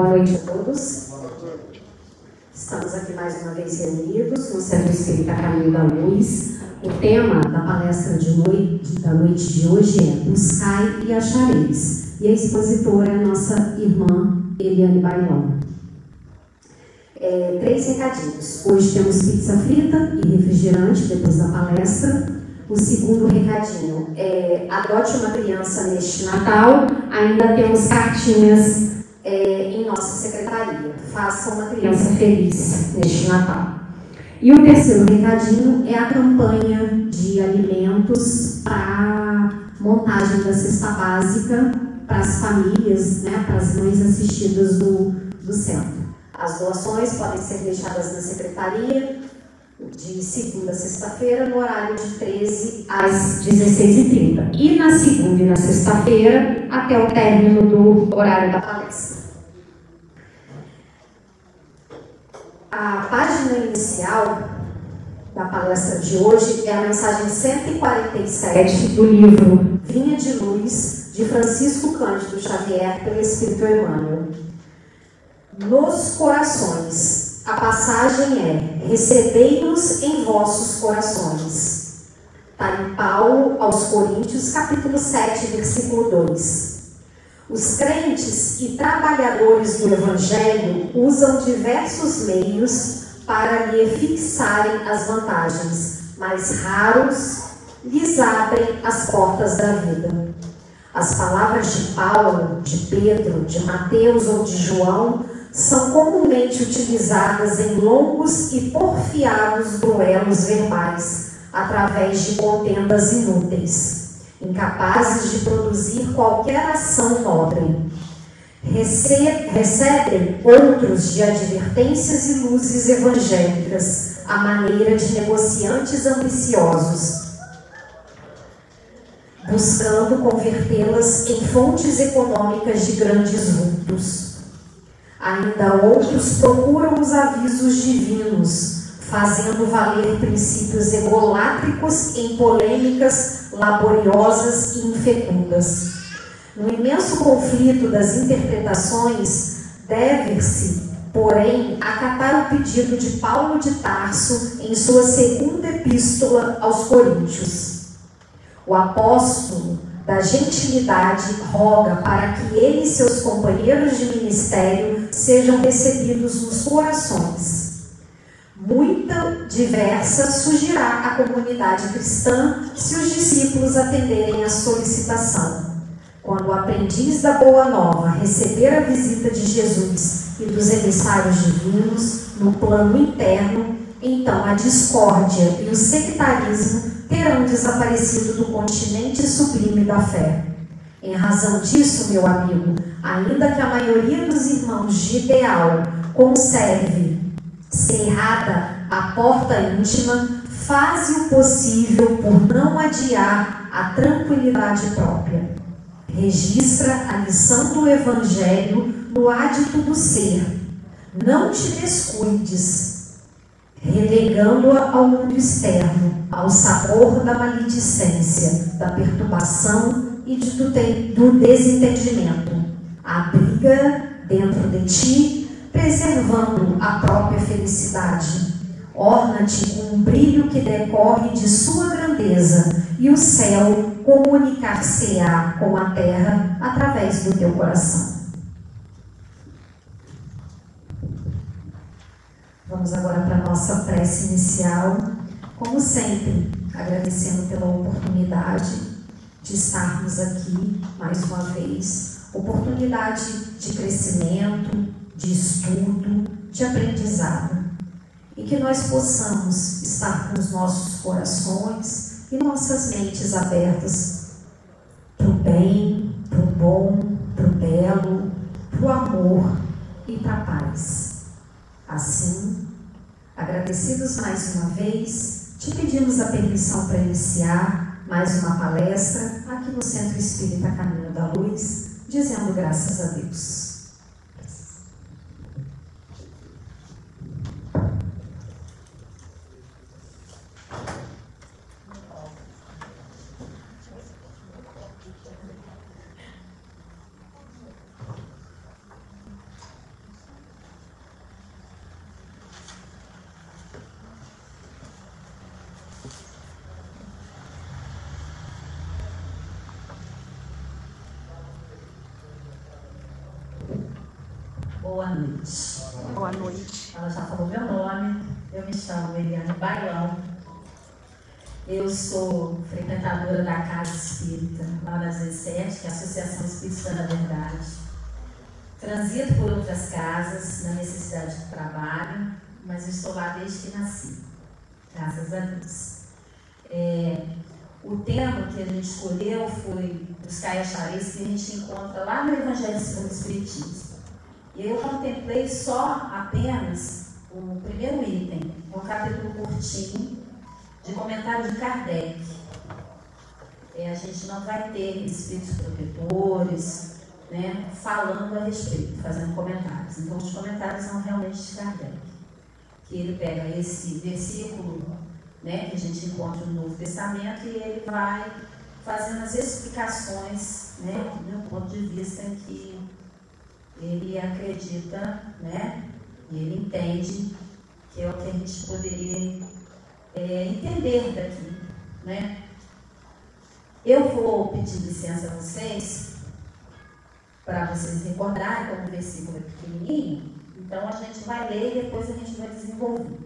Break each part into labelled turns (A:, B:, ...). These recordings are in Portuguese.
A: Boa noite a todos. Estamos aqui mais uma vez reunidos no Centro Espírita Caminho da Luz. O tema da palestra de noite, da noite de hoje é Buscai e Achareis. E a expositora é a nossa irmã Eliane Bailão. É, três recadinhos. Hoje temos pizza frita e refrigerante depois da palestra. O segundo recadinho é adote uma criança neste Natal. Ainda temos cartinhas nossa secretaria. Faça uma criança feliz neste Natal. E o terceiro recadinho é a campanha de alimentos para montagem da cesta básica para as famílias, né, para as mães assistidas do, do centro. As doações podem ser deixadas na secretaria de segunda a sexta-feira, no horário de 13 às 16h30. E na segunda e na sexta-feira, até o término do horário da palestra. A página inicial da palestra de hoje é a mensagem 147 do livro Vinha de Luz, de Francisco Cândido Xavier, pelo Espírito Emmanuel. Nos corações, a passagem é: recebei-nos em vossos corações. Está em Paulo aos Coríntios, capítulo 7, versículo 2. Os crentes e trabalhadores do Evangelho usam diversos meios para lhe fixarem as vantagens, mas raros lhes abrem as portas da vida. As palavras de Paulo, de Pedro, de Mateus ou de João são comumente utilizadas em longos e porfiados duelos verbais, através de contendas inúteis, incapazes de produzir qualquer ação nobre. recebem outros de advertências e luzes evangélicas, à maneira de negociantes ambiciosos, buscando convertê-las em fontes econômicas de grandes vultos. Ainda outros procuram os avisos divinos, fazendo valer princípios egolátricos em polêmicas laboriosas e infecundas. No imenso conflito das interpretações, deve-se, porém, acatar o pedido de Paulo de Tarso em sua segunda epístola aos Coríntios. O apóstolo da gentilidade roga para que ele e seus companheiros de ministério sejam recebidos nos corações. Muita diversa surgirá a comunidade cristã se os discípulos atenderem à solicitação. Quando o aprendiz da Boa Nova receber a visita de Jesus e dos emissários divinos no plano interno, então a discórdia e o sectarismo terão desaparecido do continente sublime da fé. Em razão disso, meu amigo, ainda que a maioria dos irmãos de ideal conserve cerrada a porta íntima, faze o possível por não adiar a tranquilidade própria. Registra a lição do Evangelho no hádito do ser. Não te descuides, relegando-a ao mundo externo, ao sabor da maledicência, da perturbação e do desentendimento. Abriga dentro de ti, preservando a própria felicidade. Orna-te com um brilho que decorre de sua grandeza, e o céu comunicar-se-á com a terra através do teu coração. Vamos agora para a nossa prece inicial. Como sempre, agradecendo pela oportunidade de estarmos aqui mais uma vez oportunidade de crescimento, de estudo, de aprendizado. E que nós possamos estar com os nossos corações e nossas mentes abertas para o bem, para o bom, para o belo, para o amor e para a paz. Assim, agradecidos mais uma vez, te pedimos a permissão para iniciar mais uma palestra aqui no Centro Espírita Caminho da Luz, dizendo graças a Deus.
B: Boa noite.
A: Boa noite.
B: Ela já falou meu nome. Eu me chamo Eliane Bailão. Eu sou da Casa Espírita, lá na 17, que é a Associação Espírita da Verdade. Transito por outras casas, na necessidade de trabalho, mas estou lá desde que nasci. Graças a Deus. É, o tema que a gente escolheu foi buscar achareis que a gente encontra lá no Evangelho segundo o Espiritismo. E eu contemplei só apenas o primeiro item, um capítulo curtinho, de comentário de Kardec. É, a gente não vai ter espíritos protetores né, falando a respeito, fazendo comentários. Então, os comentários são realmente de Kardec. Que ele pega esse versículo né, que a gente encontra no Novo Testamento e ele vai fazendo as explicações né, do ponto de vista que ele acredita né, ele entende que é o que a gente poderia é, entender daqui. Né? Eu vou pedir licença a vocês para vocês recordarem como o versículo é pequenininho, então a gente vai ler e depois a gente vai desenvolver.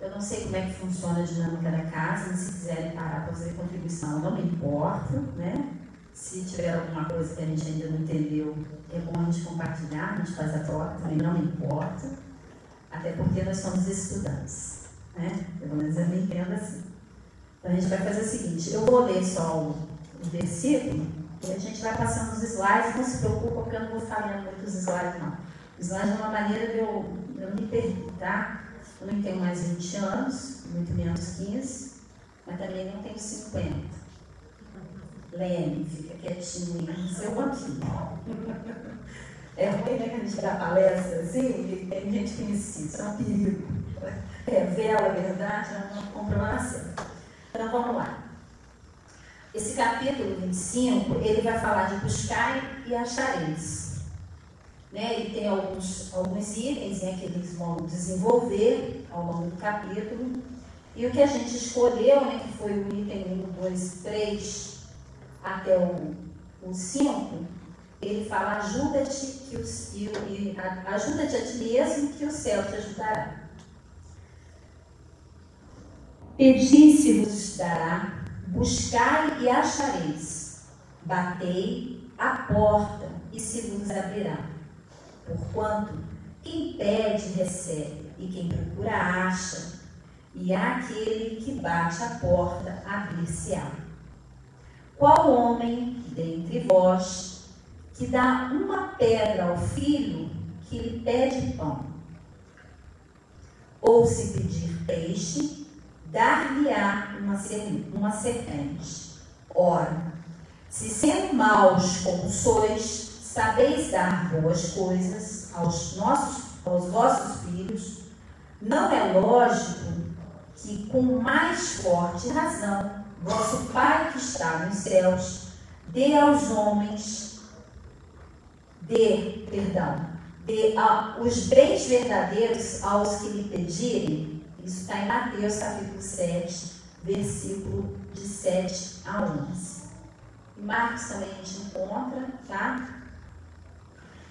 B: Eu não sei como é que funciona a dinâmica da casa, se quiserem parar para fazer contribuição, não me importa, né? Se tiver alguma coisa que a gente ainda não entendeu, é bom a gente compartilhar, a gente faz a troca, também não me importa. Até porque nós somos estudantes, né? Pelo menos eu me entendo assim. Então a gente vai fazer o seguinte, eu vou ler só o, o versículo e a gente vai passando os slides, não se preocupa porque eu não vou ficar lendo muitos slides não. Os slides é uma maneira de eu, eu me perder, tá? Eu não tenho mais 20 anos, muito menos 15, mas também não tenho 50. Leme, fica quietinho seu banquinho. É ruim né, que a gente dá palestra assim, tem gente que insiste, é um perigo. Revela a verdade, não compra uma certa. Então vamos lá. Esse capítulo 25, ele vai falar de buscar e achareis. Né? Ele tem alguns, alguns itens né, que eles vão desenvolver ao longo do capítulo. E o que a gente escolheu, né, que foi o item 1, 2, 3 até o, o 5, ele fala: ajuda-te ajuda-te a ti mesmo que o céu te ajudará. Pedi se vos dará, buscai e achareis, batei a porta e se vos abrirá. Porquanto, quem pede, recebe, e quem procura, acha, e aquele que bate a porta, abrir-se-á. Qual homem dentre vós que dá uma pedra ao filho que lhe pede pão? Ou se pedir peixe, dar-lhe-á uma, uma serpente. Ora, se sendo maus como sois, sabeis dar boas coisas aos nossos, aos vossos filhos, não é lógico que com mais forte razão vosso Pai que está nos céus dê aos homens, dê, perdão, dê a, os bens verdadeiros aos que lhe pedirem. Isso está em Mateus capítulo 7, versículo de 7 a 11. Em Marcos também a gente encontra, tá?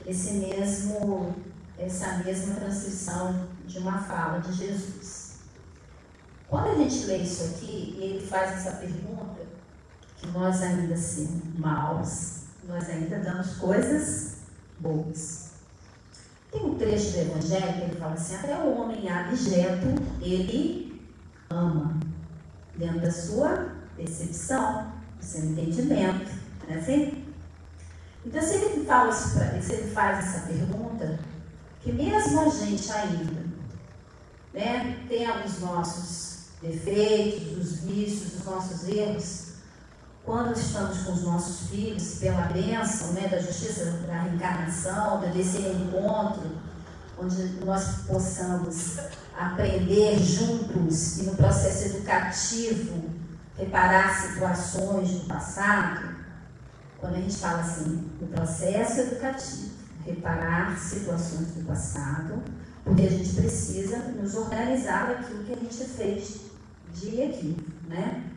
B: esse mesmo, essa mesma transcrição de uma fala de Jesus. Quando a gente lê isso aqui e ele faz essa pergunta, que nós ainda sendo maus, nós ainda damos coisas boas. Tem um trecho do Evangelho que ele fala assim: até o homem abjeto, ele ama, dentro da sua percepção, do seu entendimento. Não é assim? Então, se ele, fala isso pra, se ele faz essa pergunta, que mesmo a gente ainda né, tem os nossos defeitos, os vícios, os nossos erros, quando estamos com os nossos filhos, pela bênção né, da justiça da reencarnação, desse encontro, onde nós possamos aprender juntos e no processo educativo reparar situações do passado, quando a gente fala assim, o processo educativo, reparar situações do passado, porque a gente precisa nos organizar daquilo que a gente fez dia aqui, né?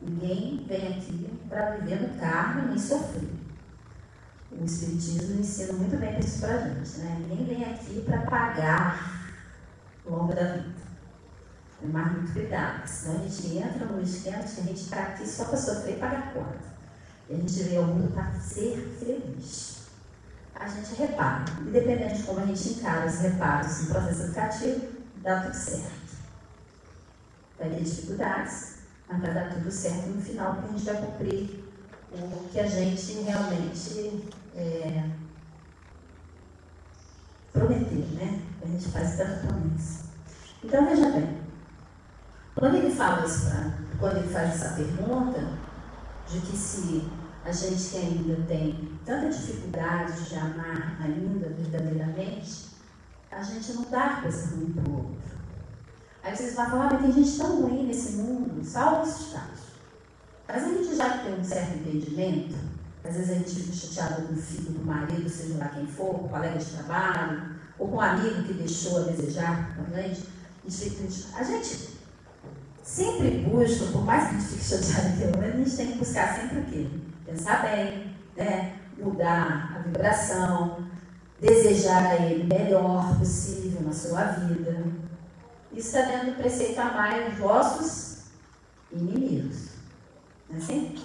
B: Ninguém vem aqui para viver no carro nem sofrer. o Espiritismo ensina muito bem isso para a gente. Né? Ninguém vem aqui para pagar ao longo da vida. Tomar muito cuidado, senão a gente entra no esquema que a gente está aqui só para sofrer e pagar conta. E a gente vê o mundo para ser feliz. A gente repara, independente de como a gente encara os reparos no processo educativo, dá tudo certo. Vai ter dificuldades, mas vai dar tudo certo no final, porque a gente vai cumprir o que a gente realmente é, prometeu, né? A gente faz tanta promessa. Então, veja bem, quando ele fala isso, pra, quando ele faz essa pergunta, de que se a gente que ainda tem tanta dificuldade de amar ainda verdadeiramente, a gente não dá coisa ruim para o outro. Aí vocês vão falar, mas tem gente tão ruim nesse mundo, salve esses casos. Mas a gente já tem um certo entendimento, às vezes a gente fica chateado com o filho do marido, seja lá quem for, com o colega de trabalho, ou com um amigo que deixou a desejar com a gente. A gente sempre busca, por mais que a gente fique chateado pelo menos, a gente tem que buscar sempre o quê? Pensar bem, né? mudar a vibração, desejar a ele o melhor possível na sua vida. Isso está dentro do preceito amar os vossos inimigos. Não é assim?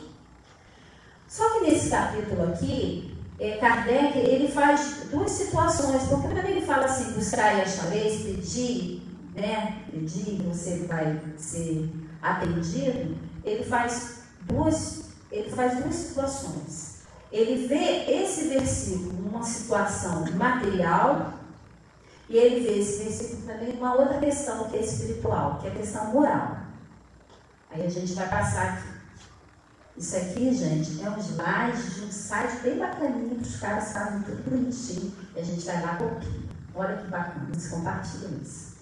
B: Só que nesse capítulo aqui, é, Kardec ele faz duas situações, porque quando ele fala assim, buscar e achareis, pedir, né, pedir, você vai ser atendido, ele faz duas, ele faz duas situações. Ele vê esse versículo numa situação material e ele vê esse versículo também numa outra questão que é espiritual, que é a questão moral. Aí a gente vai passar aqui. Isso aqui, gente, é um slide de um site bem bacaninho, que os caras sabem tudo bonitinho. E a gente vai lá pouquinho. Olha que bacana, eles compartilham isso.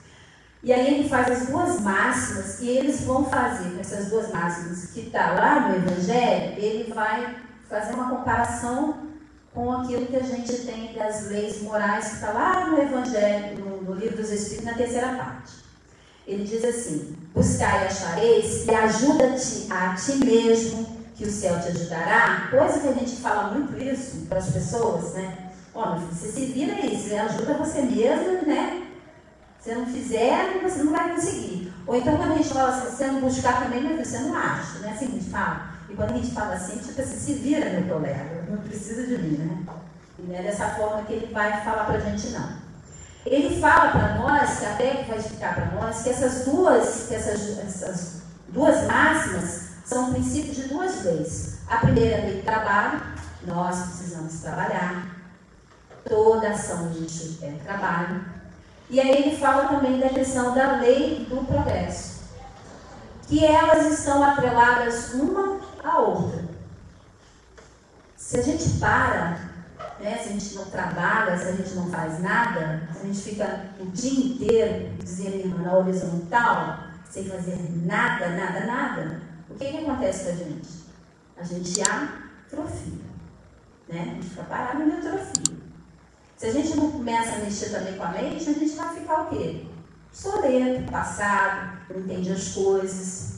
B: E aí ele faz as duas máximas e eles vão fazer com essas duas máximas que está lá no Evangelho, ele vai fazer uma comparação com aquilo que a gente tem das leis morais que está lá no Evangelho, no, no, livro dos Espíritos, na terceira parte. Ele diz assim: Buscai e achareis, e ajuda-te a ti mesmo, que o céu te ajudará. Coisa que a gente fala muito isso para as pessoas, né? Ó, você se vira aí, você ajuda você mesmo, né? Se não fizer, você não vai conseguir. Ou então quando a gente fala assim, você não buscar também, mas você não acha, né? Assim a gente fala. E quando a gente fala assim, tipo assim, se vira, meu colega, não precisa de mim, né? E não é dessa forma que ele vai falar pra gente, não. Ele fala para nós, que até vai explicar para nós, que essas duas, que essas, essas duas máximas são princípios de duas leis. A primeira lei do trabalho, nós precisamos trabalhar. Toda ação a gente é trabalho. E aí ele fala também da questão da lei do progresso, que elas estão atreladas uma à outra. Se a gente para, né, se a gente não trabalha, se a gente não faz nada, se a gente fica o dia inteiro dizendo na horizontal, sem fazer nada, nada, nada, o que, que acontece com a gente? A gente atrofia. Né? A gente fica parado e atrofia. Se a gente não começa a mexer também com a mente, a gente vai ficar o quê? Soleto, passado, não entende as coisas.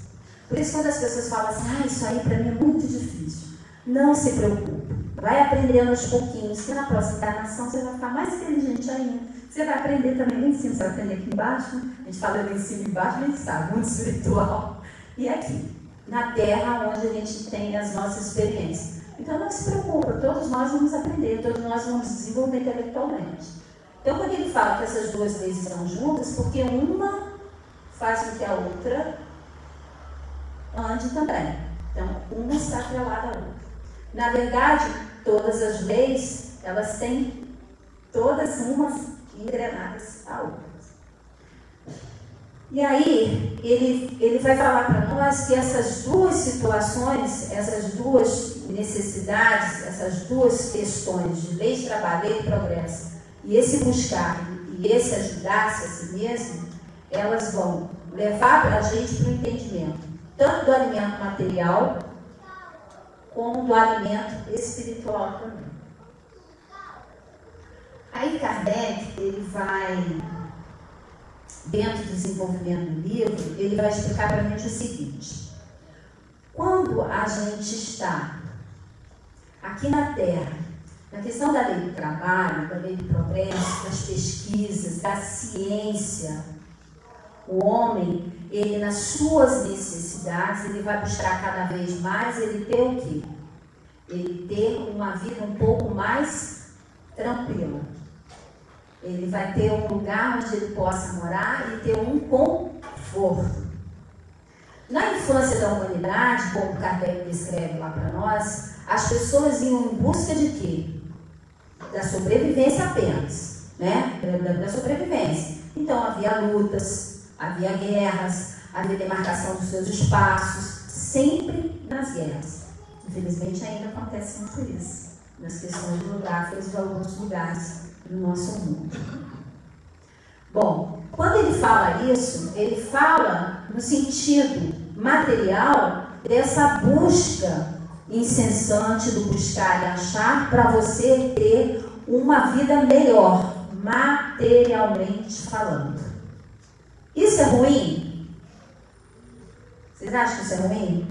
B: Por isso, quando as pessoas falam assim, ah, isso aí para mim é muito difícil, não se preocupe. Vai aprendendo aos pouquinhos, que na próxima encarnação você vai ficar mais inteligente ainda. Você vai aprender também lá em cima, você vai aprender aqui embaixo. A gente fala lá em cima e embaixo, a gente sabe, muito espiritual. E aqui, na Terra, onde a gente tem as nossas experiências. Então não se preocupa, todos nós vamos aprender, todos nós vamos desenvolver intelectualmente. Então quando ele fala que essas duas leis estão juntas, porque uma faz com que a outra ande também. Então uma está atrelada à outra. Na verdade, todas as leis, elas têm todas umas engrenadas à outra. E aí, ele, ele vai falar para nós que essas duas situações, essas duas necessidades, essas duas questões de lei de trabalho, lei de progresso, e esse buscar e esse ajudar-se a si mesmo, elas vão levar para a gente para o entendimento, tanto do alimento material, como do alimento espiritual também. Aí Kardec, ele vai dentro do desenvolvimento do livro, ele vai explicar para a gente o seguinte: quando a gente está aqui na Terra, Na questão da lei do trabalho, da lei do progresso, das pesquisas, da ciência, o homem, ele nas suas necessidades, ele vai buscar cada vez mais ele ter o quê? Ele ter uma vida um pouco mais tranquila. Ele vai ter um lugar onde ele possa morar e ter um conforto. Na infância da humanidade, como Kardec descreve lá para nós, as pessoas iam em busca de quê? Da sobrevivência apenas, né? Da, sobrevivência. Então havia lutas, havia guerras, havia demarcação dos seus espaços, sempre nas guerras. Infelizmente ainda acontece muito isso, nas questões geográficas de alguns lugares do nosso mundo. Bom, quando ele fala isso, ele fala no sentido material dessa busca incessante do buscar e achar para você ter uma vida melhor, materialmente falando. Isso é ruim? Vocês acham que isso é ruim?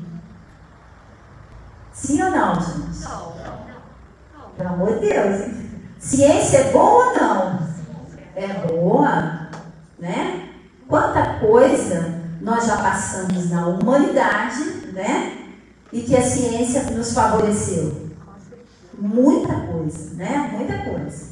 B: Sim ou não, gente? Não. Pelo amor de Deus. Ciência é boa ou não? É boa, né? Quanta coisa nós já passamos na humanidade, né? E que a ciência nos favoreceu. Muita coisa, né? Muita coisa.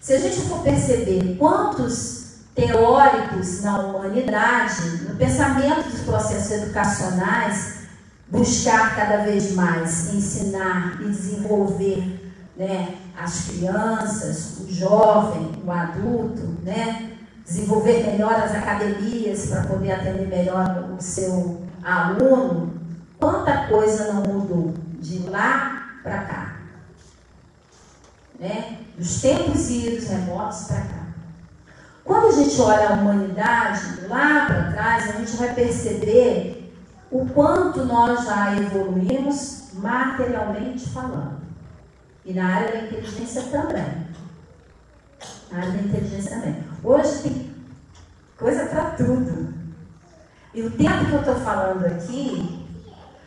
B: Se a gente for perceber quantos teóricos na humanidade, no pensamento dos processos educacionais, buscar cada vez mais ensinar e desenvolver né, as crianças, o jovem, o adulto, né, desenvolver melhor as academias para poder atender melhor o seu aluno, quanta coisa não mudou de lá para cá. Né? Dos tempos idos remotos para cá. Quando a gente olha a humanidade lá para trás, a gente vai perceber o quanto nós já evoluímos materialmente falando. E na área da inteligência também. Na área da inteligência também. Hoje tem coisa para tudo. E o tempo que eu estou falando aqui,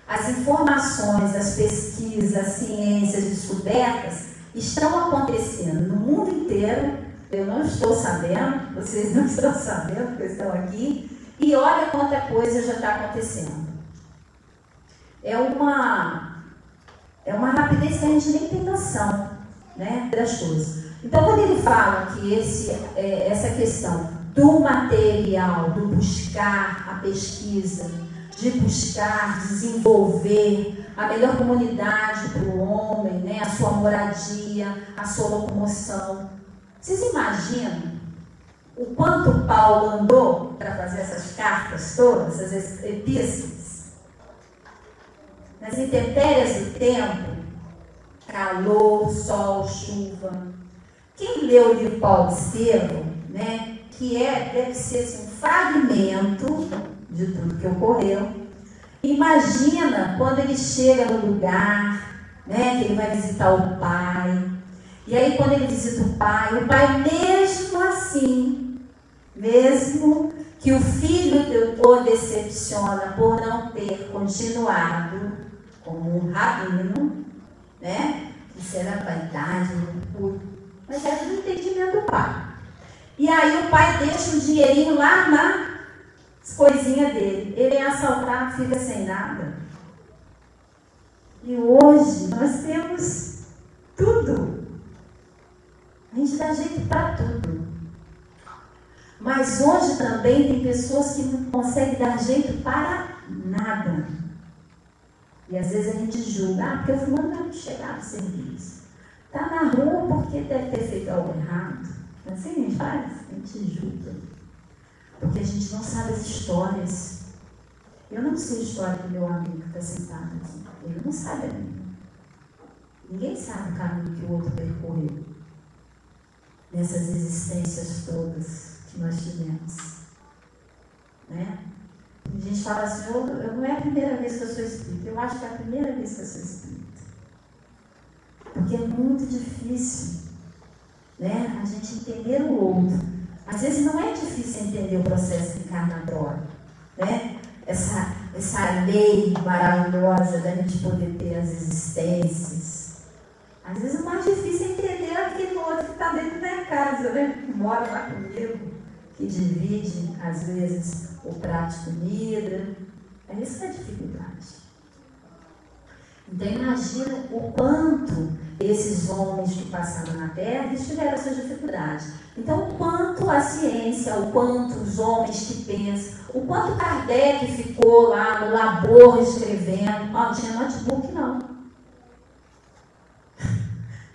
B: as informações, as pesquisas, as ciências, descobertas estão acontecendo no mundo inteiro. Eu não estou sabendo, vocês não estão sabendo que estão aqui. E olha quanta coisa já está acontecendo. É uma, é uma rapidez que a gente nem tem noção né, das coisas. Então, quando ele fala que esse, é, essa questão do material, do buscar a pesquisa, de buscar desenvolver a melhor comunidade para o homem, né, a sua moradia, a sua locomoção. Vocês imaginam o quanto Paulo andou para fazer essas cartas todas, essas epístolas? Nas intempéries do tempo, calor, sol, chuva, quem leu o livro Paulo Estevam, né, que é, deve ser assim, um fragmento de tudo que ocorreu, imagina quando ele chega no lugar, né, que ele vai visitar o pai, e aí quando ele visita o pai, o pai mesmo assim, mesmo que o filho o decepciona por não ter continuado como um rabino, né? Isso era vaidade, por mas é do entendimento do pai. E aí o pai deixa o dinheirinho lá nas coisinhas dele. Ele é assaltado, fica sem nada. E hoje nós temos tudo. A gente dá jeito para tudo. Mas hoje também tem pessoas que não conseguem dar jeito para nada. E às vezes a gente julga, ah, porque o fulano não chegar no serviço. Está na rua porque deve ter feito algo errado. Assim a gente faz, a gente julga. Porque a gente não sabe as histórias. Eu não sei a história do meu amigo que está sentado aqui. Ele não sabe a minha. Ninguém sabe o caminho que o outro percorreu. Nessas existências todas que nós tivemos. Né? A gente fala assim, eu, não é a primeira vez que eu sou espírita. Eu acho que é a primeira vez que eu sou espírita. Porque é muito difícil né, a gente entender o outro. Às vezes não é difícil entender o processo encarnatório. Né? Essa, essa lei maravilhosa da gente poder ter as existências. Às vezes o mais difícil é entender aquele outro que está dentro da casa, né? Que mora lá comigo, que divide, às vezes, o prato de comida. É isso que é a dificuldade. Então imagina o quanto esses homens que passaram na Terra tiveram suas dificuldades. Então, o quanto a ciência, o quanto os homens que pensam, o quanto Kardec ficou lá no labor escrevendo. Não tinha notebook, não.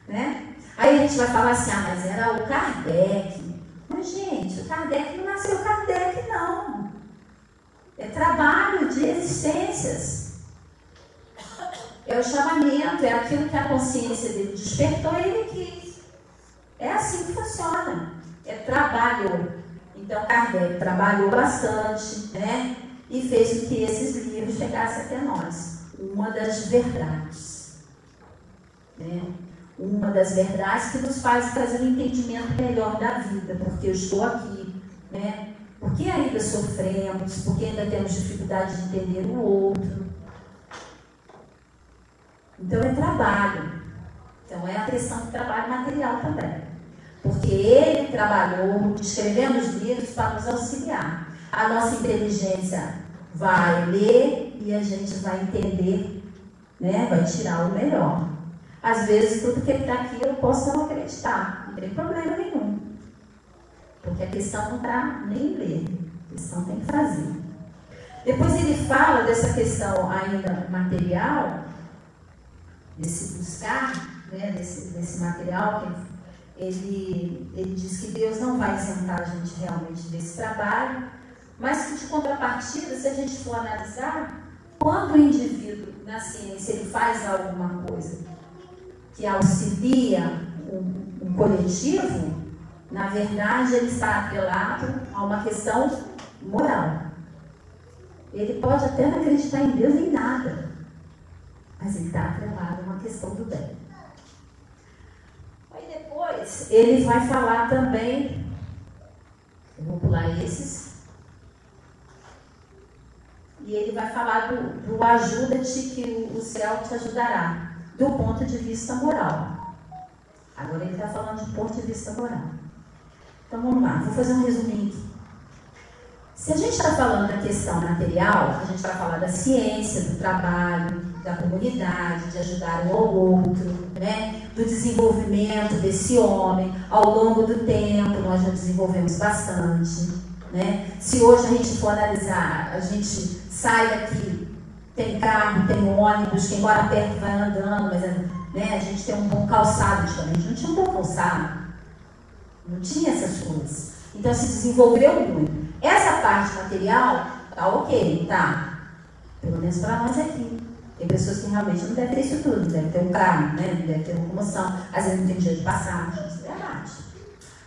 B: né? Aí a gente vai falar assim, ah, mas era o Kardec. Mas, gente, o Kardec não nasceu Kardec, não. É trabalho de existências. É o chamamento, é aquilo que a consciência dele despertou e ele quis. É assim que funciona. É trabalho. Então Kardec trabalhou bastante, né? E fez com que esses livros chegassem até nós. Uma das verdades. Né? Uma das verdades que nos faz fazer um entendimento melhor da vida, porque eu estou aqui, né? Porque ainda sofremos, porque ainda temos dificuldade de entender o outro. Então é trabalho. Então é a questão do trabalho material também. Porque ele trabalhou escrevendo os livros para nos auxiliar. A nossa inteligência vai ler e a gente vai entender, né? vai tirar o melhor. Às vezes, tudo que ele está aqui eu posso não acreditar, não tem problema nenhum. Porque a questão não está nem ler, a questão tem que fazer. Depois ele fala dessa questão ainda material, desse buscar, né, desse, desse material, que ele, ele diz que Deus não vai isentar a gente realmente desse trabalho, mas que de contrapartida, se a gente for analisar, quando o indivíduo na ciência ele faz alguma coisa que auxilia um, coletivo, na verdade ele está atrelado a uma questão moral. Ele pode até não acreditar em Deus em nada, mas ele está atrelado a uma questão do bem. Aí depois ele vai falar também, eu vou pular esses, e ele vai falar do, do ajuda-te que o céu te ajudará, do ponto de vista moral. Agora ele está falando de ponto de vista moral. Então vamos lá, vou fazer um resuminho aqui. Se a gente está falando da questão material, a gente vai falar da ciência, do trabalho, da comunidade, de ajudar um ao outro, né? do desenvolvimento desse homem. Ao longo do tempo, nós já desenvolvemos bastante. Né? Se hoje a gente for analisar, a gente sai daqui, tem carro, tem ônibus, quem mora perto vai andando, mas né, a gente tem um bom calçado, antigamente não tinha um bom calçado. Não tinha essas coisas. Então se desenvolveu muito. Essa parte material, tá ok, tá. Pelo menos para nós aqui. Tem pessoas que realmente não devem ter isso tudo, devem ter um carro, né? não devem ter locomoção, às vezes não tem dinheiro de passagem, isso é verdade.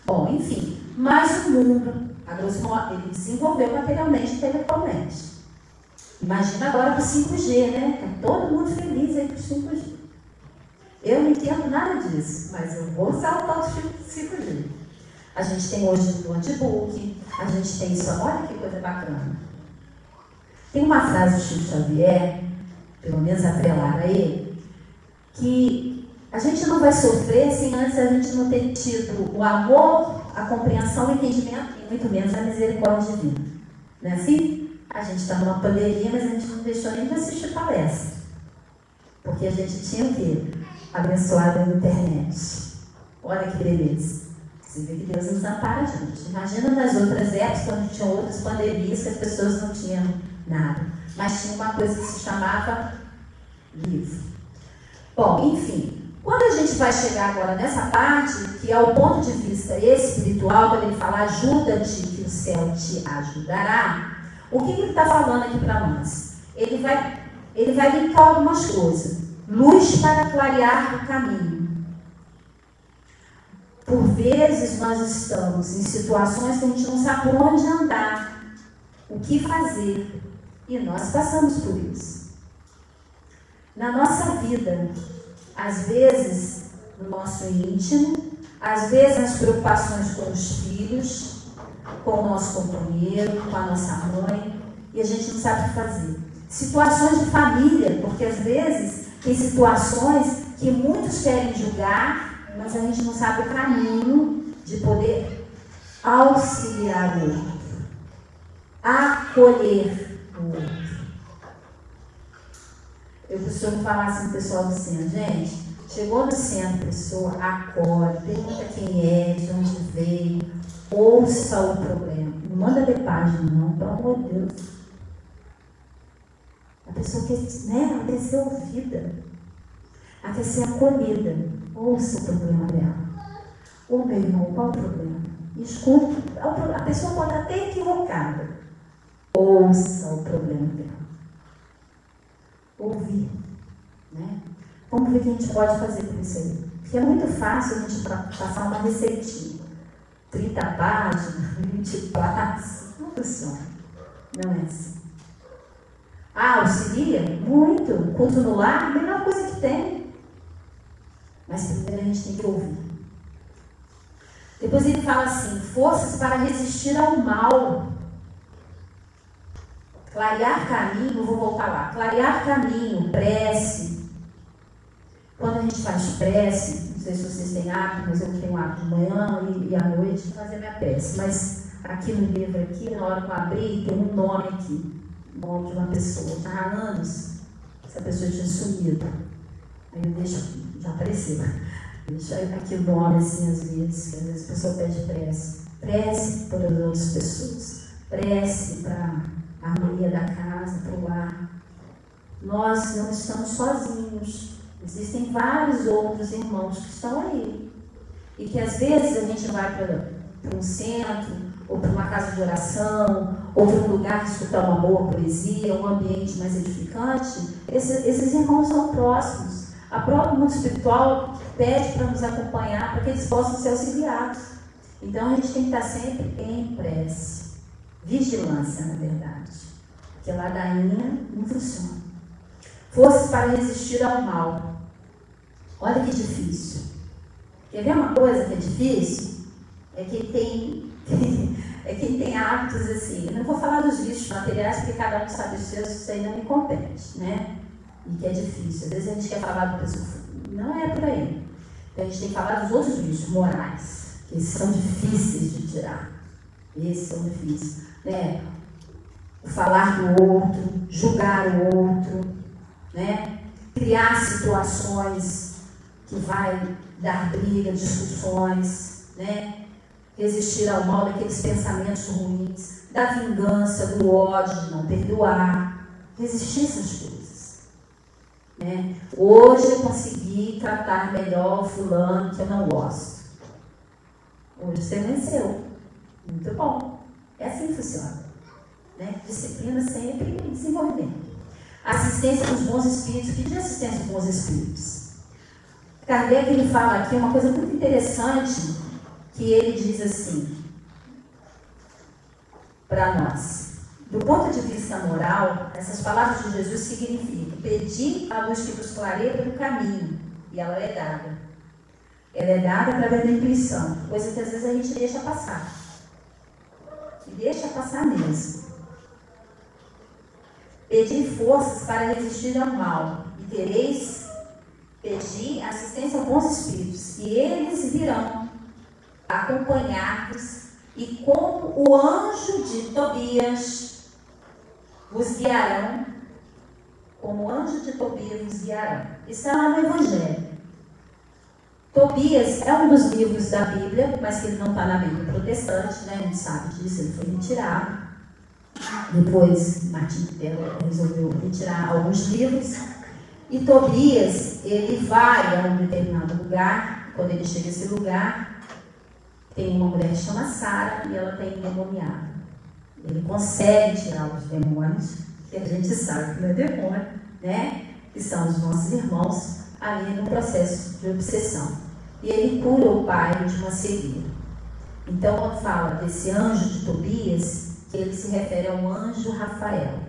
B: Bom, enfim, mas o mundo, a grosso modo, ele desenvolveu materialmente e intelectualmente. Imagina agora com o 5G, né? Tá todo mundo feliz aí com o 5G. Eu não entendo nada disso, mas eu vou saltar o 5G. A gente tem hoje o notebook, a gente tem isso, olha que coisa bacana. Tem uma frase do Chico Xavier, pelo menos atrelada a ele, que a gente não vai sofrer se antes a gente não ter tido o amor, a compreensão, o entendimento e muito menos a misericórdia divina. Não é assim? A gente está numa pandemia, mas a gente não deixou nem de assistir palestra. Porque a gente tinha o quê? Abençoado a internet. Olha que beleza. Você vê que Deus nos ampara, gente. Imagina nas outras épocas, quando tinha outras pandemias, que as pessoas não tinham nada. Mas tinha uma coisa que se chamava livro. Bom, enfim, quando a gente vai chegar agora nessa parte, que é o ponto de vista espiritual, quando ele fala ajuda-te, que o céu te ajudará, o que, ele está falando aqui para nós? Ele vai, ele vai linkar algumas coisas. Luz para clarear o caminho por vezes nós estamos em situações que a gente não sabe por onde andar, o que fazer. E nós passamos por isso. Na nossa vida, às vezes no nosso íntimo, às vezes nas preocupações com os filhos, com o nosso companheiro, com a nossa mãe, e a gente não sabe o que fazer. Situações de família, porque às vezes tem situações que muitos querem julgar, mas a gente não sabe o caminho de poder auxiliar o outro, acolher o outro. Eu costumo falar assim, pessoal centro, gente, chegou no centro, pessoa, acolhe, pergunta quem é, de onde veio, ouça o problema. Não manda ver página, não, pelo amor de Deus. A pessoa quer, né, ela quer ser ouvida, ela quer ser acolhida. Ouça o problema dela. Ô meu irmão, qual o problema? Escute. A pessoa pode até equivocada. Ouça o problema dela ouvir. Né? Vamos ver o que a gente pode fazer com isso aí. Porque é muito fácil a gente passar uma receitinha. 30 páginas, 20 passos. Não funciona. Não é assim. Ah, auxilia? Muito. Culto no lar, melhor coisa que tem. Mas primeiro a gente tem que ouvir. Depois ele fala assim: forças para resistir ao mal. Clarear caminho, vou voltar lá. Clarear caminho, prece. Quando a gente faz prece, não sei se vocês têm hábito, mas eu tenho hábito de manhã e, e à noite de fazer minha prece. Mas aqui no livro, aqui, na hora que eu abri, tem um nome aqui. O nome de uma pessoa. Está há anos. Essa pessoa tinha sumido. Aí eu deixo, já apareceu. Deixa aqui o nome assim às vezes, que às vezes a pessoa pede prece. Prece para as outras pessoas. Prece para a harmonia da casa, para o lar. Nós não estamos sozinhos. Existem vários outros irmãos que estão aí. E que às vezes a gente vai para um centro, ou para uma casa de oração, ou para um lugar que escutar uma boa poesia, um ambiente mais edificante. Esses, esses irmãos são próximos. A própria mundo espiritual pede para nos acompanhar, para que eles possam ser auxiliados. Então a gente tem que estar sempre em prece. Vigilância, na verdade. Porque ladainha não funciona. Forças para resistir ao mal. Olha que difícil. Quer ver uma coisa que é difícil? É quem tem, é quem tem hábitos assim. Eu não vou falar dos vícios materiais, porque cada um sabe os seus, isso aí não me compete, né? E que é difícil. Às vezes a gente quer falar do pessoal. Não é por aí. Então a gente tem que falar dos outros vícios morais, que são difíceis de tirar. Esses são difíceis né? O falar do outro, julgar o outro, né? Criar situações que vai dar briga, discussões, né? Resistir ao mal daqueles pensamentos ruins, da vingança, do ódio, de não perdoar. Resistir essas coisas. Né? Hoje eu consegui tratar melhor o fulano que eu não gosto. Hoje você venceu. Muito bom. É assim que funciona. Né? Disciplina sempre em desenvolvimento. Assistência dos bons espíritos. Que de assistência dos bons espíritos? Kardec ele fala aqui uma coisa muito interessante que ele diz assim para nós. Do ponto de vista moral, essas palavras de Jesus significam pedir a luz que nos clareia pelo caminho, e ela é dada. Ela é dada através da intuição, coisa que às vezes a gente deixa passar e deixa passar mesmo. Pedir forças para resistir ao mal, e tereis pedir assistência aos bons espíritos, e eles virão acompanhar-vos, e como o anjo de Tobias vos guiarão, como o anjo de Tobias vos guiarão. Está lá no Evangelho. Tobias é um dos livros da Bíblia, mas que ele não está na Bíblia protestante, né? a gente sabe disso, ele foi retirado. Depois, Martin Lutero resolveu retirar alguns livros. E Tobias, ele vai a um determinado lugar, quando ele chega a esse lugar, tem uma mulher que chama Sara e ela tem endemoniado. Ele consegue tirar os demônios, que a gente sabe que não é demônio, né? Que são os nossos irmãos ali no processo de obsessão. E ele cura o pai de uma cegueira. Então, quando fala desse anjo de Tobias, ele se refere ao anjo Rafael.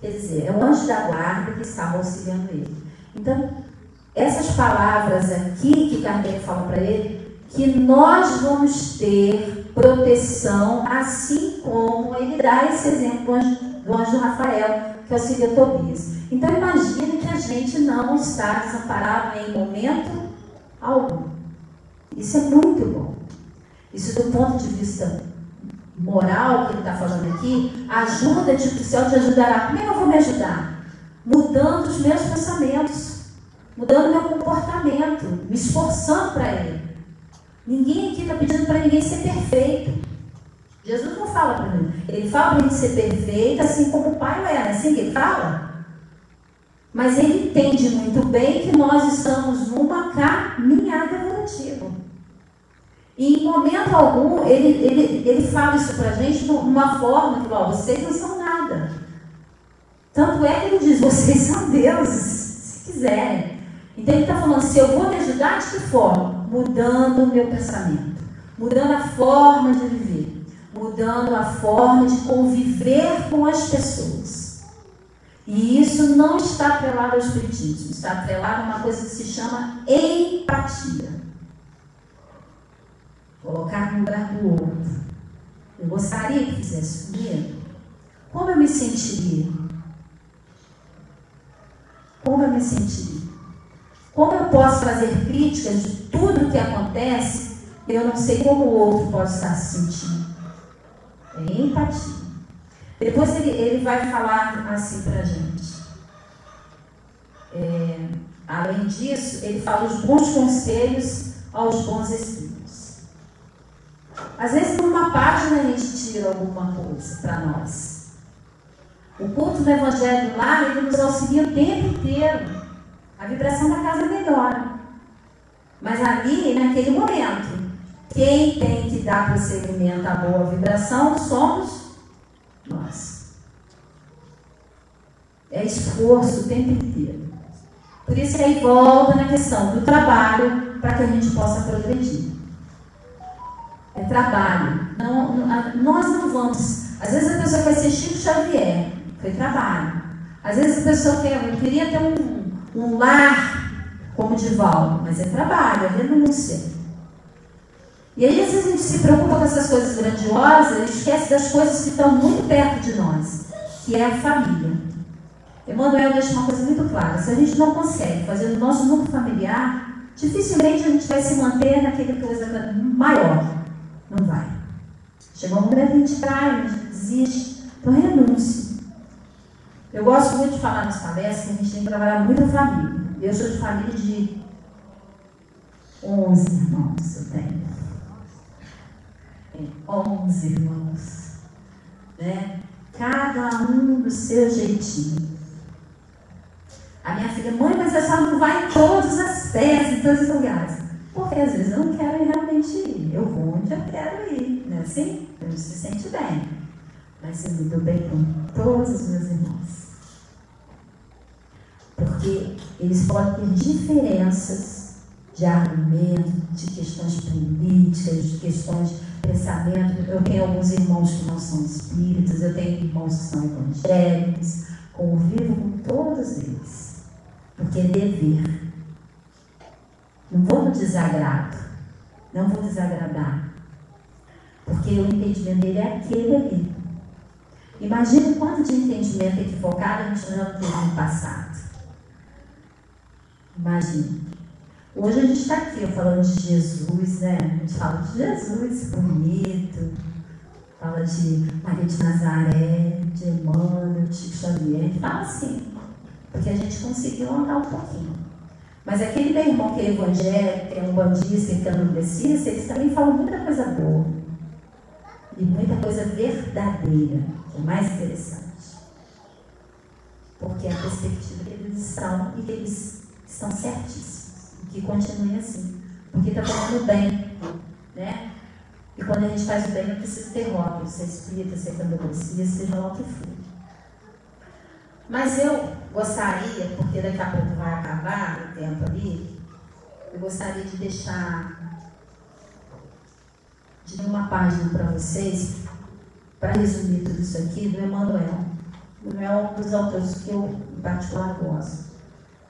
B: Quer dizer, é o anjo da guarda que estava auxiliando ele. Então, essas palavras aqui que Kardec fala para ele, que nós vamos ter proteção, assim como ele dá esse exemplo do anjo, do anjo Rafael, que auxilia Tobias. Então imagine que a gente não está desamparado em momento algum. Isso é muito bom. Isso do ponto de vista moral que ele está falando aqui, ajuda, tipo, o céu te ajudará. Como é que eu vou me ajudar? Mudando os meus pensamentos, mudando meu comportamento, me esforçando para ele. Ninguém aqui está pedindo para ninguém ser perfeito. Jesus não fala para mim. Ele fala para gente ser perfeito, assim como o Pai era. Assim que ele fala? Mas ele entende muito bem que nós estamos numa caminhada. E em momento algum, ele, ele, ele fala isso para a gente de uma forma que, ó, vocês não são nada. Tanto é que ele diz, vocês são deuses, se quiserem. Então ele está falando, se eu vou me ajudar, de que forma? Mudando o meu pensamento, mudando a forma de viver, mudando a forma de conviver com as pessoas. E isso não está atrelado ao espiritismo, está atrelado a uma coisa que se chama empatia. Colocar no lugar do outro. Eu gostaria que fizesse comigo. Como eu me sentiria? Como eu me sentiria? Como eu posso fazer críticas de tudo que acontece eu não sei como o outro pode estar se sentindo? É empatia. Depois ele, ele vai falar assim para a gente. É, além disso, ele fala os bons conselhos aos bons espíritos. Às vezes, numa página, a gente tira alguma coisa para nós. O culto do Evangelho lá, ele nos auxilia o tempo inteiro. A vibração da casa melhora. Mas ali, naquele momento, quem tem que dar prosseguimento à boa vibração somos nós. É esforço o tempo inteiro. Por isso aí volta na questão do trabalho para que a gente possa progredir. É trabalho. Não, nós não vamos. Às vezes a pessoa quer ser Chico Xavier. Foi trabalho. Às vezes a pessoa quer, eu queria ter um, um lar como de Valdo, mas é trabalho, é renúncia. E aí, às vezes, a gente se preocupa com essas coisas grandiosas e esquece das coisas que estão muito perto de nós, que é a família. Emmanuel deixa uma coisa muito clara: se a gente não consegue fazer o nosso núcleo familiar, dificilmente a gente vai se manter naquele coisa maior. Não vai. Chegou um momento que a gente cai, a gente desiste. Então, renúncia. Eu gosto muito de falar nas palestras que a gente tem que trabalhar muito a família. Eu sou de família de 11 irmãos, eu tenho. 11 irmãos. Né? Cada um do seu jeitinho. A minha filha, mãe, mas a senhora não vai em todas as festas, em todos os lugares. Porque às vezes eu não quero realmente ir. Eu vou onde eu quero ir. Não é assim? A gente se sente bem. Mas eu me dou bem com todos os meus irmãos. Porque eles podem ter diferenças de argumento, de questões políticas, de questões de pensamento. Eu tenho alguns irmãos que não são espíritas, eu tenho irmãos que são evangélicos, convivo com todos eles. Porque é dever. Não vou no desagrado, não vou desagradar. Porque o entendimento dele é aquele ali. Imagina o quanto de entendimento equivocado a gente já teve no passado. Imagina. Hoje a gente está aqui falando de Jesus, né? A gente fala de Jesus bonito, fala de Maria de Nazaré, de Emmanuel, de Chico Xavier, fala assim, porque a gente conseguiu andar um pouquinho. Mas aquele meu irmão que é evangélico, que é um bandista, que é um eles também falam muita coisa boa e muita coisa verdadeira, que é mais interessante. Porque é a perspectiva que eles estão e que eles estão certíssimos. E que continuem assim. Porque está fazendo bem. Né? E quando a gente faz o bem, não precisa ter rótulo, ser espírita, ser candomblessista, seja lá o que for. Mas eu gostaria, porque daqui a pouco vai acabar o tempo ali, eu gostaria de deixar de uma página para vocês, para resumir tudo isso aqui, do Emmanuel. Emmanuel é um dos autores que eu, em particular, gosto.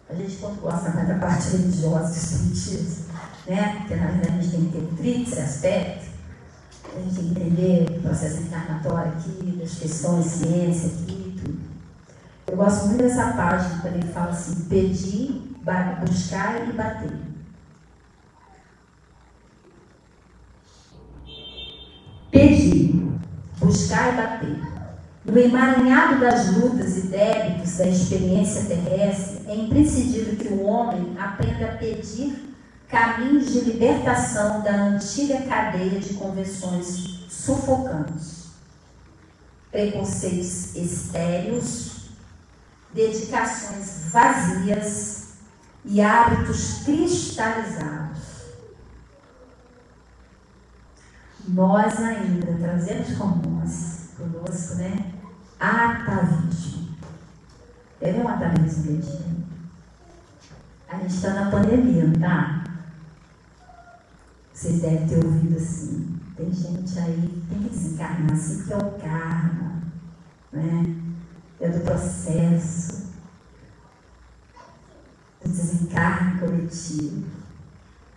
B: A gente, quando gosta mais da parte religiosa, espiritismo, né? Porque, na verdade, a gente tem que ter tríplice aspecto. A gente tem que entender o processo encarnatório aqui, das questões, ciência aqui. Eu gosto muito dessa página quando ele fala assim: pedir, buscar e bater. Pedir, buscar e bater. No emaranhado das lutas e débitos da experiência terrestre, é imprescindível que o homem aprenda a pedir caminhos de libertação da antiga cadeia de convenções sufocantes, preconceitos estéreos, dedicações vazias e hábitos cristalizados. Nós ainda trazemos com nós, conosco, né? Atavismo. Deve um atavismo que a gente está na pandemia, tá? Vocês devem ter ouvido assim. Tem gente aí que tem que desencarnar assim, que é o karma, né? É do processo do desencarne coletivo.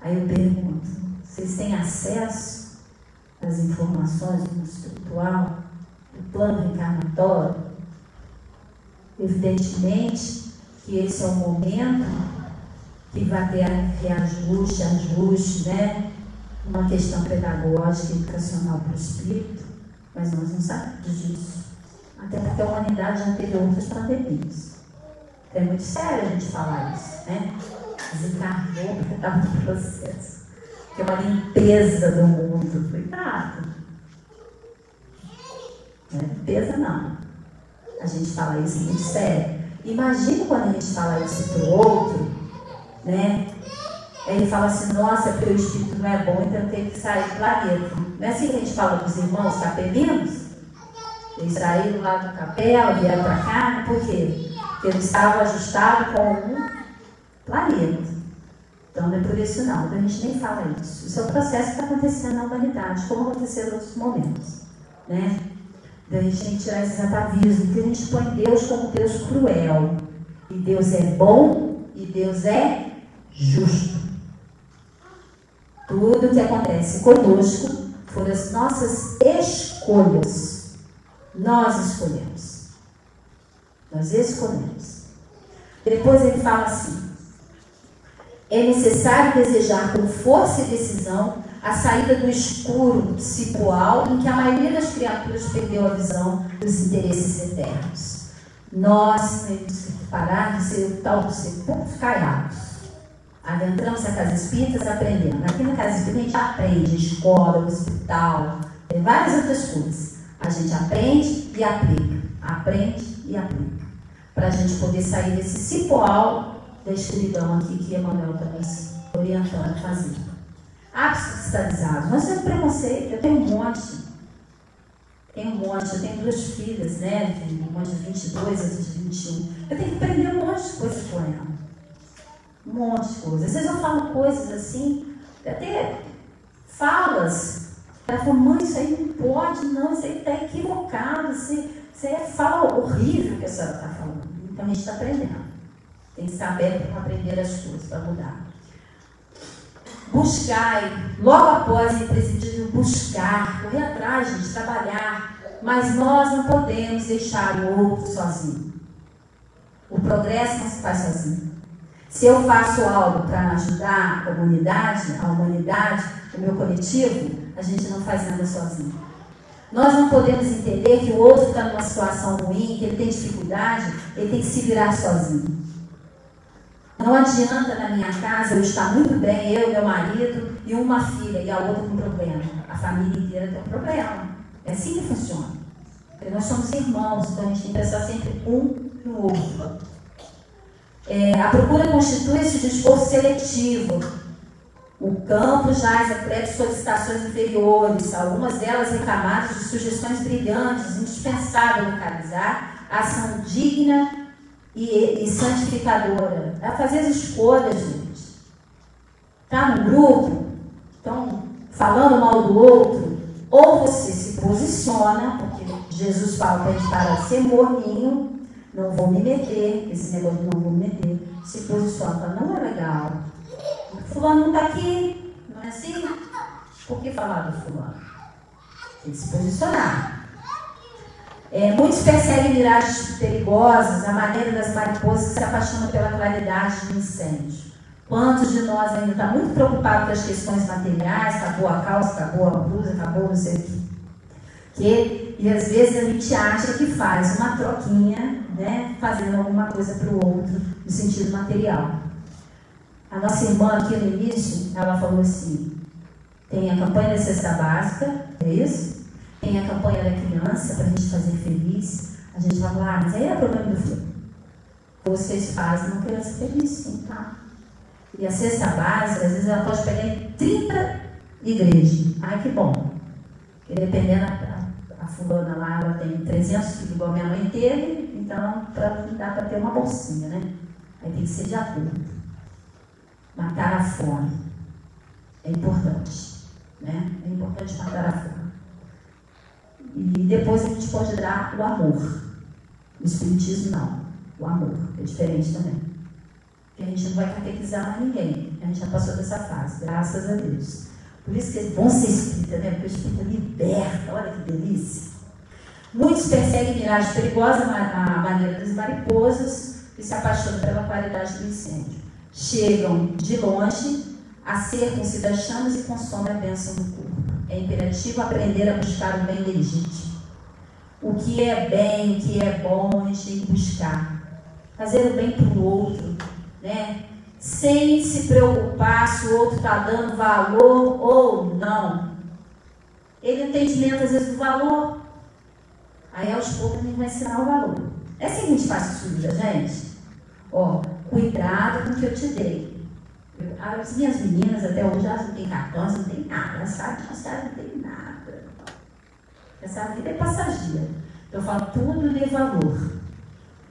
B: Aí eu pergunto, vocês têm acesso às informações do mundo espiritual, do plano reencarnatório? Evidentemente que esse é o momento que vai ter reajuste, ajuste, né? uma questão pedagógica educacional para o espírito, mas nós não sabemos disso. Até porque a humanidade teve outras pandemias. Então é muito sério a gente falar isso, né? Desencarnou porque estava no processo. Que é uma limpeza do mundo. Cuidado. Não é limpeza, não. A gente fala isso muito sério. Imagina quando a gente fala isso para o outro, né? Ele fala assim, nossa, porque o espírito não é bom, então tem que sair do planeta. Não é assim que a gente fala dos irmãos capelinos? Eles saíram lá do capela, vieram para cá, por quê? Porque eles estavam ajustados com um planeta. Então não é por isso não, a gente nem fala isso. Isso é um processo que está acontecendo na humanidade, como aconteceu em outros momentos. Né? Então a gente tirar esses atavismos, porque a gente põe Deus como Deus cruel. E Deus é bom e Deus é justo. Tudo que acontece conosco foram as nossas escolhas. Nós escolhemos. Nós escolhemos. Depois ele fala assim: é necessário desejar com força e decisão a saída do escuro cipual em que a maioria das criaturas perdeu a visão dos interesses eternos. Nós temos que parar de ser o tal dos sepulcros caiados Adentramos a casa espírita aprendendo. Aqui na casa espírita a gente aprende, escola, hospital, várias outras coisas. A gente aprende e aplica. Aprende e aplica. Para a gente poder sair desse cipoal da escuridão aqui que Emmanuel também orientando a fazer. Cristalizados. Nós temos preconceito, eu tenho um monte. Tenho um monte, eu tenho duas filhas, né? Uma de 22, outra de 21. Eu tenho que aprender um monte de coisa com ela. Um monte de coisas. Às vezes eu falo coisas assim, até falas. Ela falou, mãe, isso aí não pode, não, isso aí está equivocado, isso, isso aí é fala horrível que a senhora está falando. Então a gente está aprendendo. Tem que saber para aprender as coisas, para mudar. Buscai, logo após o imprescindível buscar, correr atrás, gente, trabalhar, mas nós não podemos deixar o outro sozinho. O progresso não se faz sozinho. Se eu faço algo para ajudar a comunidade, a humanidade, o meu coletivo, a gente não faz nada sozinho. Nós não podemos entender que o outro está numa situação ruim, que ele tem dificuldade, ele tem que se virar sozinho. Não adianta na minha casa eu estar muito bem, eu, meu marido e uma filha, e a outra com problema. A família inteira tem um problema. É assim que funciona. Porque nós somos irmãos, então a gente tem que pensar sempre um no outro. É, a procura constitui-se de esforço seletivo. O campo jaz a crédito solicitações inferiores, algumas delas reclamadas de sugestões brilhantes, indispensável localizar ação digna e, e santificadora. É fazer as escolhas, gente. Está no grupo, estão falando mal do outro, ou você se posiciona, porque Jesus fala para a gente parar ser morninho, não vou me meter, esse negócio não vou me meter, se posiciona, não é legal. Fulano não está aqui, não é assim? Por que falar do fulano? Tem que se posicionar. É, muitos perseguem miragens perigosas, a maneira das mariposas que se apaixonam pela claridade do incêndio. Quantos de nós ainda está muito preocupado com as questões materiais, acabou a calça, acabou a blusa, acabou não sei o quê. Que, e às vezes a gente acha que faz uma troquinha, né, fazendo alguma coisa para o outro, no sentido material. A nossa irmã aqui no início, ela falou assim, tem a campanha da cesta básica, é isso? Tem a campanha da criança para a gente fazer feliz. A gente vai falar, ah, mas aí é problema do filho. Vocês fazem uma criança feliz, sim, tá? E a cesta básica, às vezes ela pode pegar em 30 igrejas. Ai, que bom. Porque dependendo, a, a fulana lá, ela tem 300 filhos igual minha mãe teve, então pra, dá para ter uma bolsinha, né? Aí tem que ser de acordo. Matar a fome. É importante. Né? É importante matar a fome. E depois a gente pode dar o amor. O Espiritismo não. O amor. É diferente também. Porque a gente não vai catequizar mais ninguém. A gente já passou dessa fase, graças a Deus. Por isso que é bom ser espírita, né? Porque o espírita liberta, olha que delícia. Muitos perseguem miragem perigosa, a maneira das mariposas, e se apaixonam pela qualidade do incêndio. Chegam de longe acercam-se das chamas e consomem a bênção do corpo. É imperativo aprender a buscar o bem legítimo. O que é bem, o que é bom, a gente tem que buscar. Fazer o bem para o outro, né? Sem se preocupar se o outro está dando valor ou não. Ele entendimento, às vezes, do valor. Aí, aos poucos, a gente vai ensinar o valor. É assim que a gente faz suja, gente. Ó, cuidado com o que eu te dei. As minhas meninas até hoje elas não têm cartões, não tem nada, elas sabem que as não tem nada. Essa vida é passageira. Então eu falo, tudo de valor.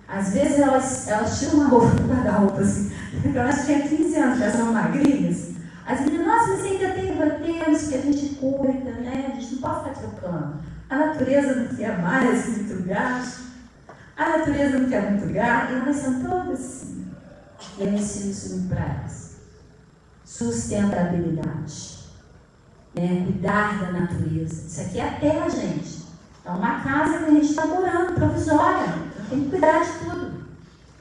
B: Às vezes elas, elas tiram uma roupa do guarda-roupa assim. Então elas tinham 15 anos, já são magrinhas. As meninas, nossa, você ainda tem roteiros que a gente cuida, né? A gente não pode ficar trocando. A natureza não quer mais muito gasto. A natureza não quer muito gasto. E elas são todas assim. Para elas sustentabilidade. Né? Cuidar da natureza. Isso aqui é a terra, gente. É uma casa que a gente está morando, provisória. Então tem que cuidar de tudo.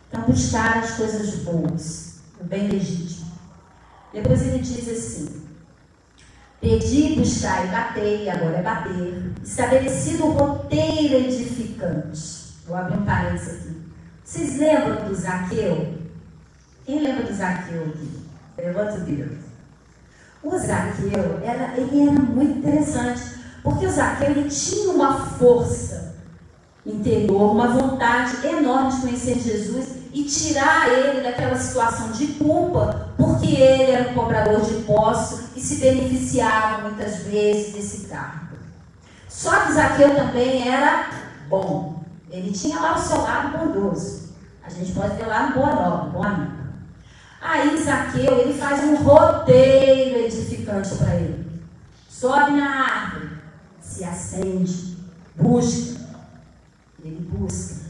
B: Então, buscar as coisas boas, o bem legítimo. Depois ele diz assim: Pedi, buscar e batei, agora é bater. Estabelecido o roteiro edificante. Vou abrir um parênteses aqui. Vocês lembram do Zaqueu? Quem lembra do Zaqueu aqui? Levanta o dedo. O Zaqueu, era, ele era muito interessante, porque o Zaqueu ele tinha uma força interior, uma vontade enorme de conhecer Jesus e tirar ele daquela situação de culpa, porque ele era um cobrador de impostos e se beneficiava muitas vezes desse cargo. Só que Zaqueu também era bom. Ele tinha lá o seu lado bondoso. A gente pode ver lá no Boa Nova, bom amigo. Aí Zaqueu, ele faz um roteiro edificante para ele. Sobe na árvore, se acende, busca. Ele busca.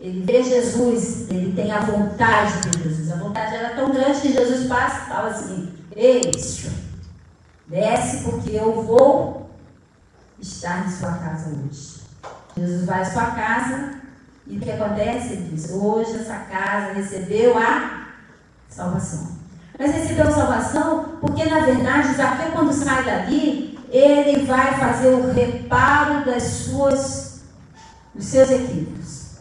B: Ele vê Jesus, ele tem a vontade de Jesus. A vontade era tão grande que Jesus passa e fala assim: Ei, desce porque eu vou estar em sua casa hoje. Jesus vai à sua casa e o que acontece? Ele diz: Hoje essa casa recebeu a salvação. Mas recebeu salvação porque, na verdade, Zaqueu, quando sai dali, ele vai fazer o reparo das suas, dos seus equívocos.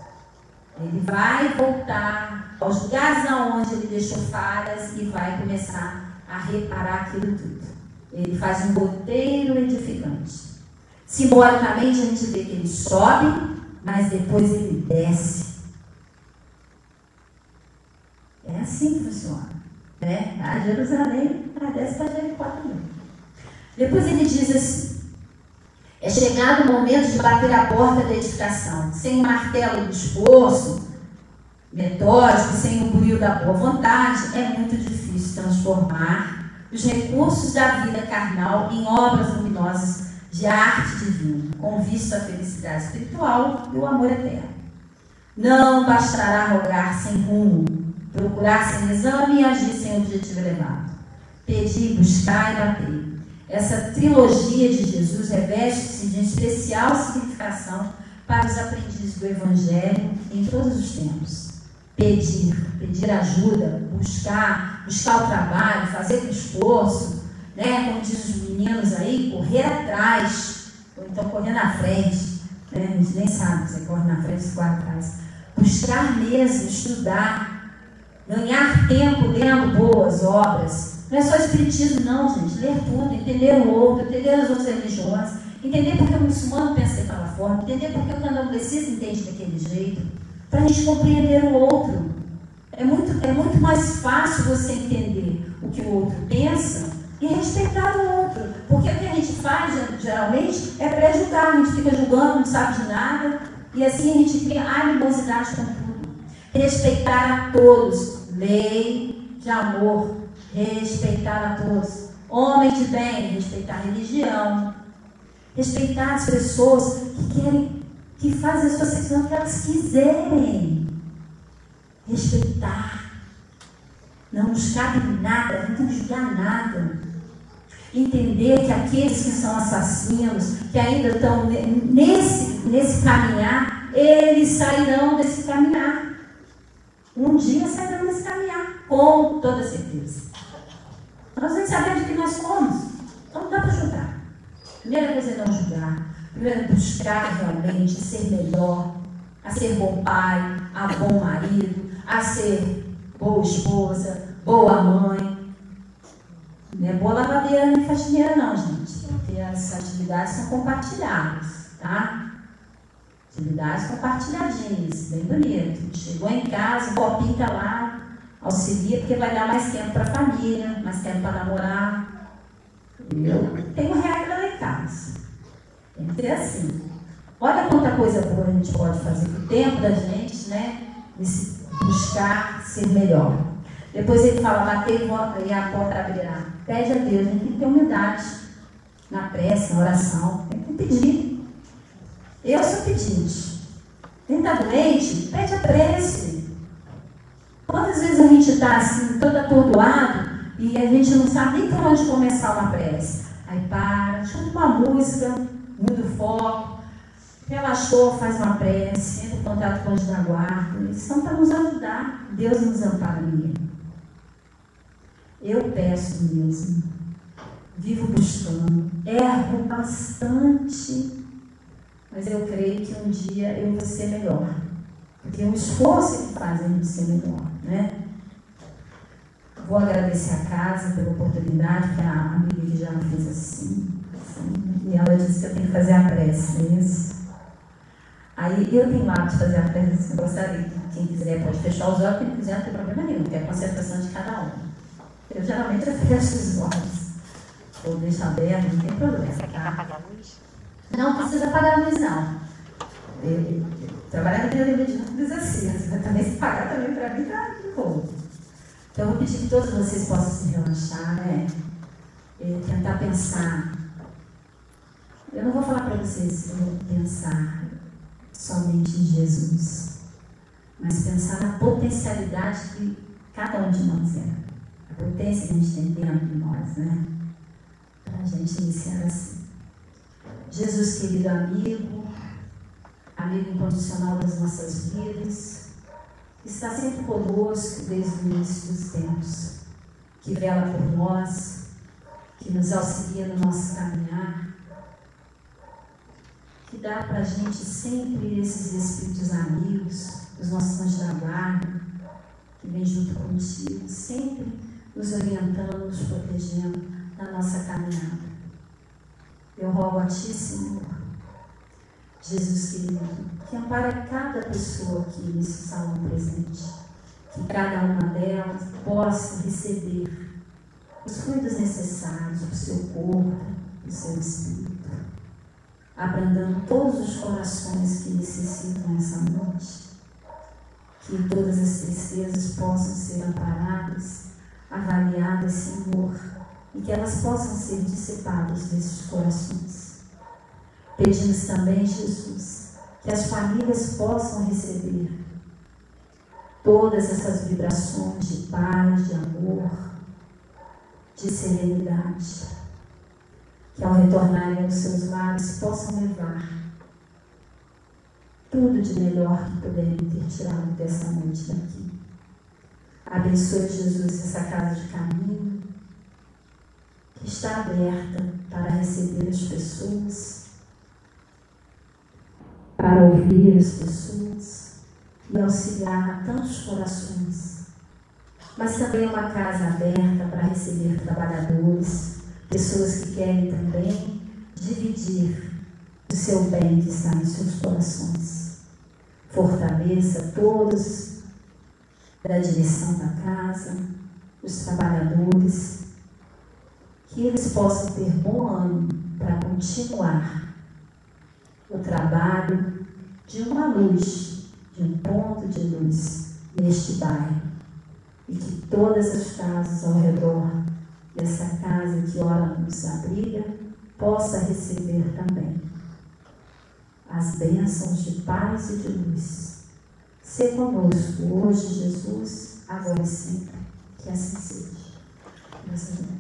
B: Ele vai voltar aos lugares aonde ele deixou falhas e vai começar a reparar aquilo tudo. Ele faz um roteiro edificante. Simbolicamente, a gente vê que ele sobe, mas depois ele desce é assim que funciona. Né? A Jerusalém agradece para Jericó também. Depois ele diz assim: é chegado o momento de bater a porta da edificação. Sem martelo do esforço metódico, sem o brilho da boa vontade, é muito difícil transformar os recursos da vida carnal em obras luminosas de arte divina, com vista à felicidade espiritual e o amor eterno. Não bastará rogar sem rumo, procurar sem exame e agir sem objetivo elevado. Pedir, buscar e bater. Essa trilogia de Jesus reveste-se de especial significação para os aprendizes do Evangelho em todos os tempos. Pedir, pedir ajuda, buscar, buscar o trabalho, fazer o esforço, né? como diz os meninos aí, correr atrás, ou então correr na frente. Né? A gente nem sabe se corre na frente ou corre atrás. Buscar mesmo, estudar, ganhar tempo lendo boas obras. Não é só espiritismo, não, gente. Ler tudo, entender o outro, entender as outras religiões, entender porque o muçulmano pensa daquela forma, entender porque o candomblessista entende daquele jeito, para a gente compreender o outro. É muito, é muito mais fácil você entender o que o outro pensa e respeitar o outro. Porque o que a gente faz, geralmente, é pré-julgar. A gente fica julgando, não sabe de nada. E assim a gente cria animosidade com tudo. Respeitar a todos. Lei de amor. Respeitar a todos. Homem de bem, respeitar a religião. Respeitar as pessoas que querem, que fazem a sua sexualidade que elas quiserem. Respeitar. Não nos cabe nada, não julgar nada entender que aqueles que são assassinos, que ainda estão nesse, nesse caminhar, eles sairão desse caminhar. Um dia desse caminhar, com toda certeza. Nós nem sabemos o que nós somos, então dá para julgar. Primeira coisa é não julgar. Primeiro é buscar realmente ser melhor, a ser bom pai, a bom marido, a ser boa esposa, boa mãe, não é boa lavadeira nem faxineira, não, gente. Porque as atividades são compartilhadas, tá? Atividades compartilhadinhas, bem bonito. Chegou em casa, o copinho tá lá, auxilia, porque vai dar mais tempo para a família, mais tempo para namorar. Eu tenho regra lá em casa. Tem que ser assim. Olha quanta coisa boa a gente pode fazer com o tempo da gente, né? buscar ser melhor. Depois ele fala, batei e a porta abrirá. Pede a Deus, a gente tem que ter humildade na prece, na oração. Tem que pedir. Eu sou pedinte. Quem está doente, pede a prece. Quantas vezes a gente está assim, todo atordoado e a gente não sabe nem por onde começar uma prece? Aí para, escuta uma música, muda o foco, relaxou, faz uma prece, entra em contato com os da guarda. Eles são para nos ajudar. Deus nos ampara mesmo. Eu peço mesmo. Vivo buscando. Erro bastante. Mas eu creio que um dia eu vou ser melhor. Porque é um esforço que faz a gente ser melhor, né? Vou agradecer a casa pela oportunidade, que a amiga que já fez assim, assim. E ela disse que eu tenho que fazer a prece, é isso? Aí eu tenho hábito de fazer a prece, eu gostaria. Quem quiser pode fechar os olhos, quem quiser não tem problema nenhum, porque é a concentração de cada um. Eu geralmente fecho os olhos. Ou deixo aberto, não tem problema. Você quer apagar a luz? Não precisa apagar a luz, não. Eu, trabalhar na teoria de luz assim, também se pagar também para mim tá boa. Então eu vou pedir que todos vocês possam se relaxar, né? E tentar pensar. Eu não vou falar para vocês pensar somente em Jesus, mas pensar na potencialidade que cada um de nós é potência que a gente tem dentro de nós, né? Para a gente iniciar assim. Jesus, querido amigo, amigo incondicional das nossas vidas, está sempre conosco desde o início dos tempos, que vela por nós, que nos auxilia no nosso caminhar, que dá para a gente sempre esses espíritos amigos, os nossos anjos da guarda, que vem junto contigo, sempre nos orientando, nos protegendo na nossa caminhada. Eu rogo a Ti, Senhor, Jesus querido, que ampare cada pessoa aqui nesse salão presente, que cada uma delas possa receber os fluidos necessários para o seu corpo, para o seu espírito, abrandando todos os corações que necessitam essa noite, que todas as tristezas possam ser amparadas avaliadas, Senhor, e que elas possam ser dissipadas desses corações. Pedimos também, Jesus, que as famílias possam receber todas essas vibrações de paz, de amor, de serenidade, que ao retornarem aos seus lares possam levar tudo de melhor que puderem ter tirado dessa noite daqui. Abençoe, Jesus, essa casa de caminho está aberta para receber as pessoas, para ouvir as pessoas e auxiliar a tantos corações. Mas também é uma casa aberta para receber trabalhadores, pessoas que querem também dividir o seu bem que está em seus corações. Fortaleça todos da direção da casa, os trabalhadores, que eles possam ter bom ânimo para continuar o trabalho de uma luz, de um ponto de luz neste bairro. E que todas as casas ao redor dessa casa que ora nos abriga possa receber também as bênçãos de paz e de luz. Se conosco hoje, Jesus, agora e sempre. Que assim seja. Graças a Deus.